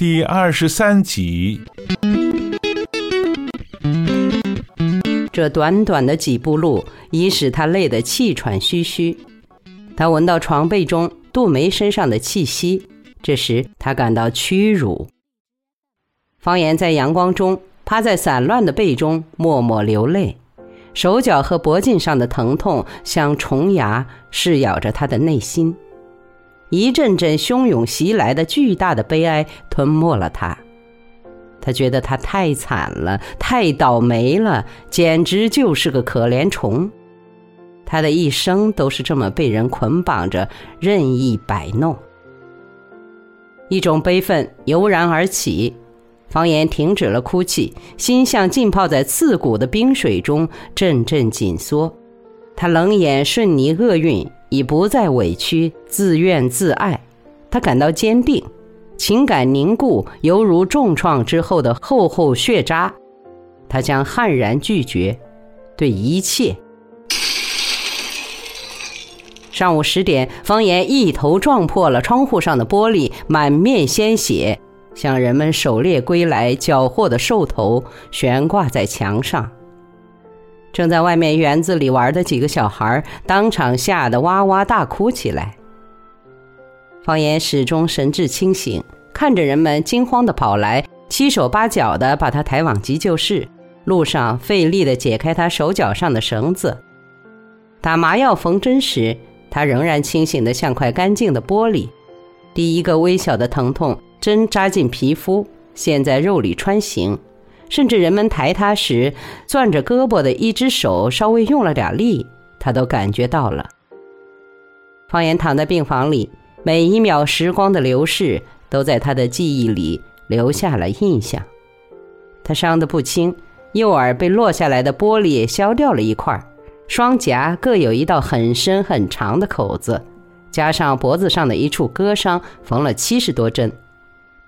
第二十三集。这短短的几步路，已使他累得气喘吁吁。他闻到床被中杜梅身上的气息，这时他感到屈辱。方言在阳光中趴在散乱的被中，默默流泪，手脚和脖颈上的疼痛像虫牙噬咬着他的内心，一阵阵汹涌袭来的巨大的悲哀吞没了他。他觉得他太惨了，太倒霉了，简直就是个可怜虫。他的一生都是这么被人捆绑着，任意摆弄。一种悲愤油然而起，方言停止了哭泣，心像浸泡在刺骨的冰水中，阵阵紧缩。他冷眼顺逆厄运，已不再委屈，自怨自艾。他感到坚定。情感凝固，犹如重创之后的厚厚血渣。他将悍然拒绝，对一切。上午十点，方言一头撞破了窗户上的玻璃，满面鲜血，像人们狩猎归来缴获的兽头，悬挂在墙上。正在外面园子里玩的几个小孩，当场吓得哇哇大哭起来。方言始终神志清醒，看着人们惊慌的跑来，七手八脚的把他抬往急救室。路上费力的解开他手脚上的绳子，打麻药缝针时，他仍然清醒的像块干净的玻璃。第一个微小的疼痛，针扎进皮肤，现在肉里穿行，甚至人们抬他时，攥着胳膊的一只手稍微用了点力，他都感觉到了。方言躺在病房里。每一秒时光的流逝，都在他的记忆里留下了印象。他伤得不轻，右耳被落下来的玻璃削掉了一块，双颊各有一道很深很长的口子，加上脖子上的一处割伤，缝了七十多针。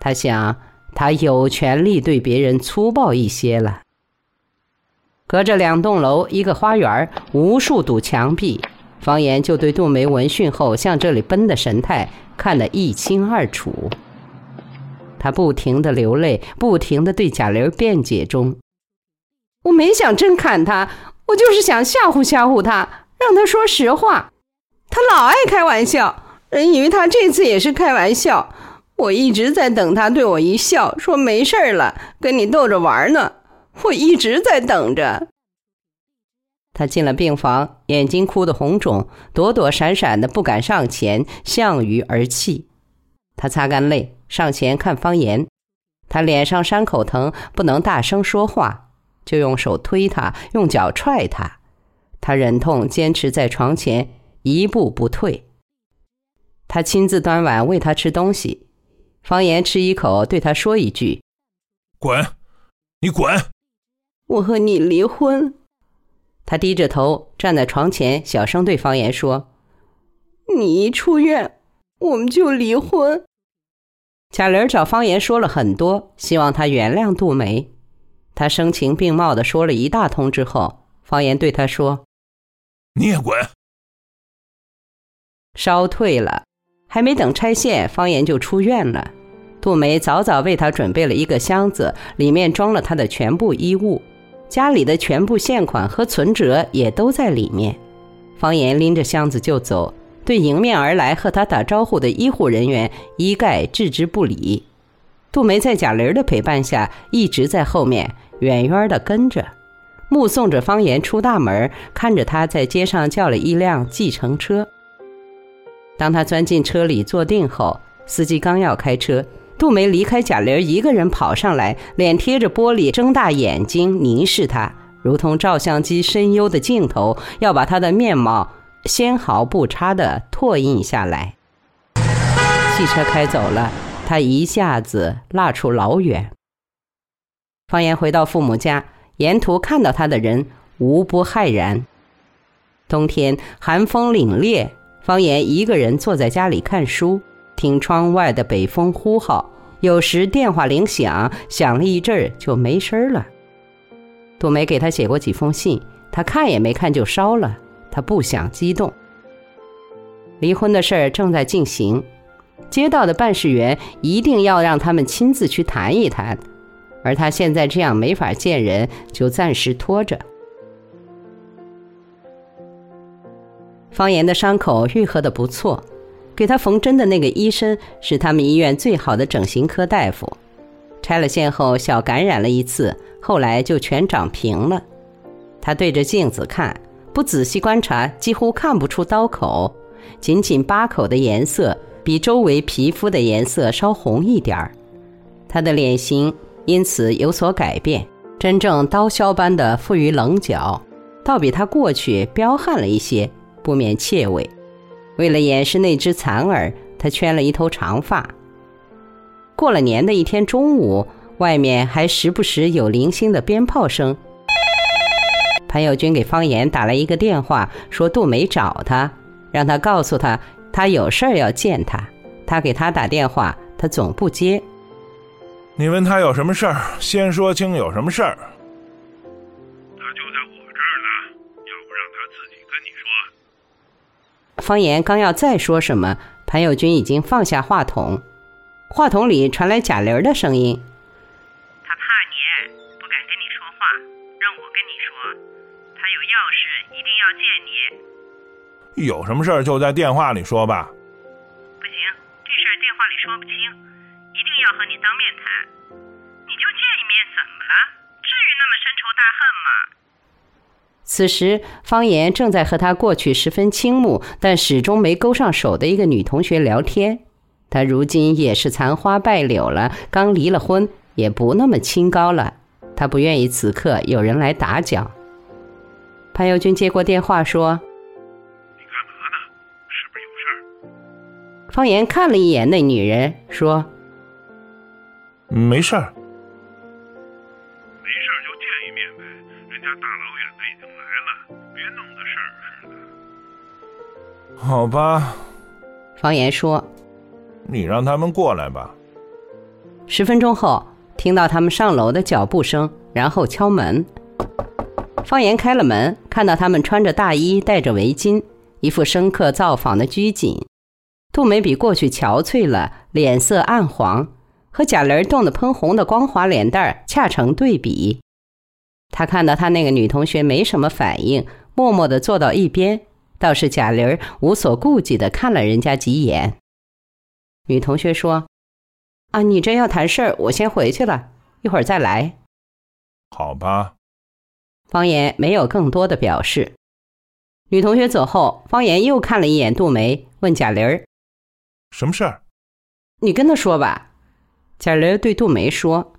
他想，他有权利对别人粗暴一些了。隔着两栋楼，一个花园，无数堵墙壁。方言就对杜梅闻讯后向这里奔的神态看得一清二楚。他不停的流泪，不停的对贾玲辩解中：“我没想真砍他，我就是想吓唬吓唬他，让他说实话。他老爱开玩笑，人以为他这次也是开玩笑。我一直在等他对我一笑，说没事了，跟你逗着玩呢。我一直在等着。”他进了病房，眼睛哭得红肿，躲躲闪闪的，不敢上前，向鱼而泣。他擦干泪，上前看方言。他脸上伤口疼，不能大声说话，就用手推他，用脚踹他。他忍痛坚持在床前，一步不退。他亲自端碗喂他吃东西。方言吃一口，对他说一句：“滚，你滚！我和你离婚。”他低着头站在床前，小声对方言说：“你一出院，我们就离婚。”贾玲找方言说了很多，希望他原谅杜梅。他声情并茂的说了一大通之后，方言对他说：“你也滚。”烧退了，还没等拆线，方言就出院了。杜梅早早为他准备了一个箱子，里面装了他的全部衣物。家里的全部现款和存折也都在里面。方言拎着箱子就走，对迎面而来和他打招呼的医护人员一概置之不理。杜梅在贾玲的陪伴下，一直在后面远远的跟着，目送着方言出大门，看着他在街上叫了一辆计程车。当他钻进车里坐定后，司机刚要开车。杜梅离开贾玲，一个人跑上来，脸贴着玻璃，睁大眼睛凝视他，如同照相机深幽的镜头，要把他的面貌纤毫不差地拓印下来。汽车开走了，他一下子落出老远。方言回到父母家，沿途看到他的人无不骇然。冬天寒风凛冽，方言一个人坐在家里看书。听窗外的北风呼号，有时电话铃响，响了一阵儿就没声儿了。杜梅给他写过几封信，他看也没看就烧了。他不想激动。离婚的事儿正在进行，街道的办事员一定要让他们亲自去谈一谈，而他现在这样没法见人，就暂时拖着。方言的伤口愈合的不错，给他缝针的那个医生是他们医院最好的整形科大夫。拆了线后小感染了一次，后来就全长平了。他对着镜子看，不仔细观察，几乎看不出刀口，仅仅疤口的颜色比周围皮肤的颜色稍红一点儿。他的脸型因此有所改变，真正刀削般的富于棱角，倒比他过去彪悍了一些。不免怯畏。为了掩饰那只残耳，他圈了一头长发。过了年的一天中午，外面还时不时有零星的鞭炮声。潘友军给方言打了一个电话，说杜梅找他，让他告诉他他有事儿要见他。他给他打电话，他总不接。你问他有什么事儿，先说清有什么事儿。方言刚要再说什么，潘友军已经放下话筒，话筒里传来贾玲的声音：“他怕你，不敢跟你说话，让我跟你说，他有要事，一定要见你。有什么事儿就在电话里说吧。不行，这事儿电话里说不清，一定要和你当面谈。你就见一面怎么了？至于那么深仇大恨吗？”此时，方言正在和他过去十分倾慕，但始终没勾上手的一个女同学聊天。她如今也是残花败柳了，刚离了婚，也不那么清高了。他不愿意此刻有人来打搅。潘友军接过电话说：“你干嘛呢？是不是有事儿？”方言看了一眼那女人，说：“没事儿。”好吧，方言说：“你让他们过来吧。”十分钟后，听到他们上楼的脚步声，然后敲门。方言开了门，看到他们穿着大衣，戴着围巾，一副生客造访的拘谨。杜梅比过去憔悴了，脸色暗黄，和贾玲冻得喷红的光滑脸蛋儿恰成对比。他看到他那个女同学没什么反应，默默地坐到一边。倒是贾玲无所顾忌的看了人家几眼。女同学说：“啊，你这要谈事儿，我先回去了，一会儿再来。”好吧。方言没有更多的表示。女同学走后，方言又看了一眼杜梅，问贾玲：“什么事儿？”你跟他说吧。贾玲对杜梅说。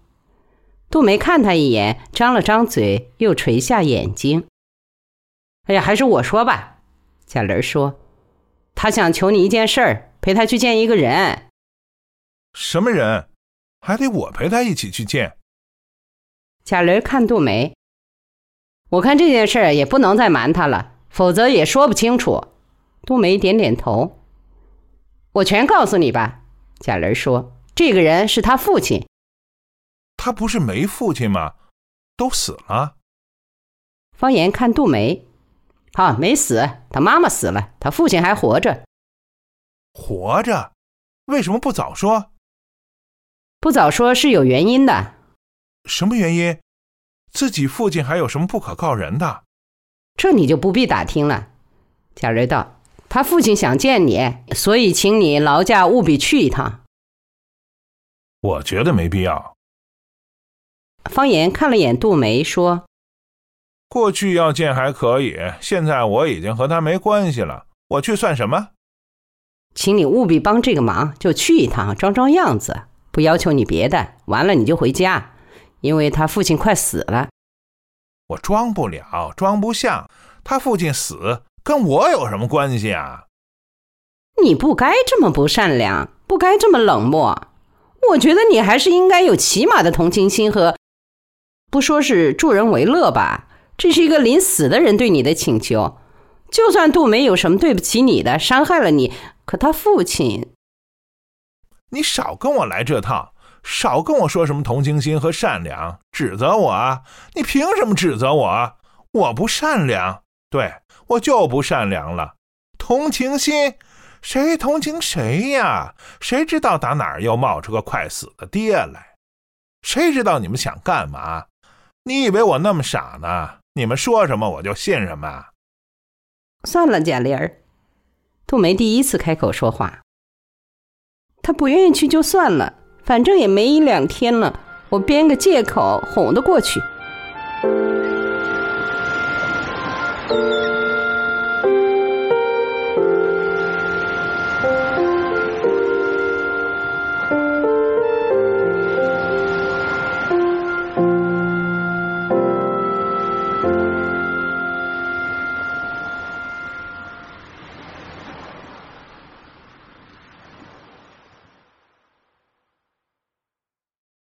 杜梅看他一眼，张了张嘴，又垂下眼睛。哎呀，还是我说吧。贾玲说：“他想求你一件事儿，陪他去见一个人。什么人？还得我陪他一起去见。”贾玲看杜梅，我看这件事儿也不能再瞒他了，否则也说不清楚。杜梅点点头：“我全告诉你吧。”贾玲说：“这个人是他父亲。”他不是没父亲吗？都死了。方言看杜梅。啊，没死，他妈妈死了，他父亲还活着。活着？为什么不早说？不早说是有原因的。什么原因？自己父亲还有什么不可告人的？这你就不必打听了。贾瑞道：“他父亲想见你，所以请你劳驾务必去一趟。”我觉得没必要。方言看了眼杜梅，说。过去要见还可以，现在我已经和他没关系了，我去算什么？请你务必帮这个忙，就去一趟，装装样子，不要求你别的。完了你就回家，因为他父亲快死了。我装不了，装不像。他父亲死跟我有什么关系啊？你不该这么不善良，不该这么冷漠。我觉得你还是应该有起码的同情心和，不说是助人为乐吧。这是一个临死的人对你的请求，就算杜梅有什么对不起你的，伤害了你，可他父亲……你少跟我来这套，少跟我说什么同情心和善良，指责我啊！你凭什么指责我？我不善良，对我就不善良了。同情心，谁同情谁呀？谁知道打哪儿又冒出个快死的爹来？谁知道你们想干嘛？你以为我那么傻呢？你们说什么我就信什么？算了，贾玲儿。杜梅第一次开口说话。他不愿意去就算了，反正也没一两天了，我编个借口哄得过去。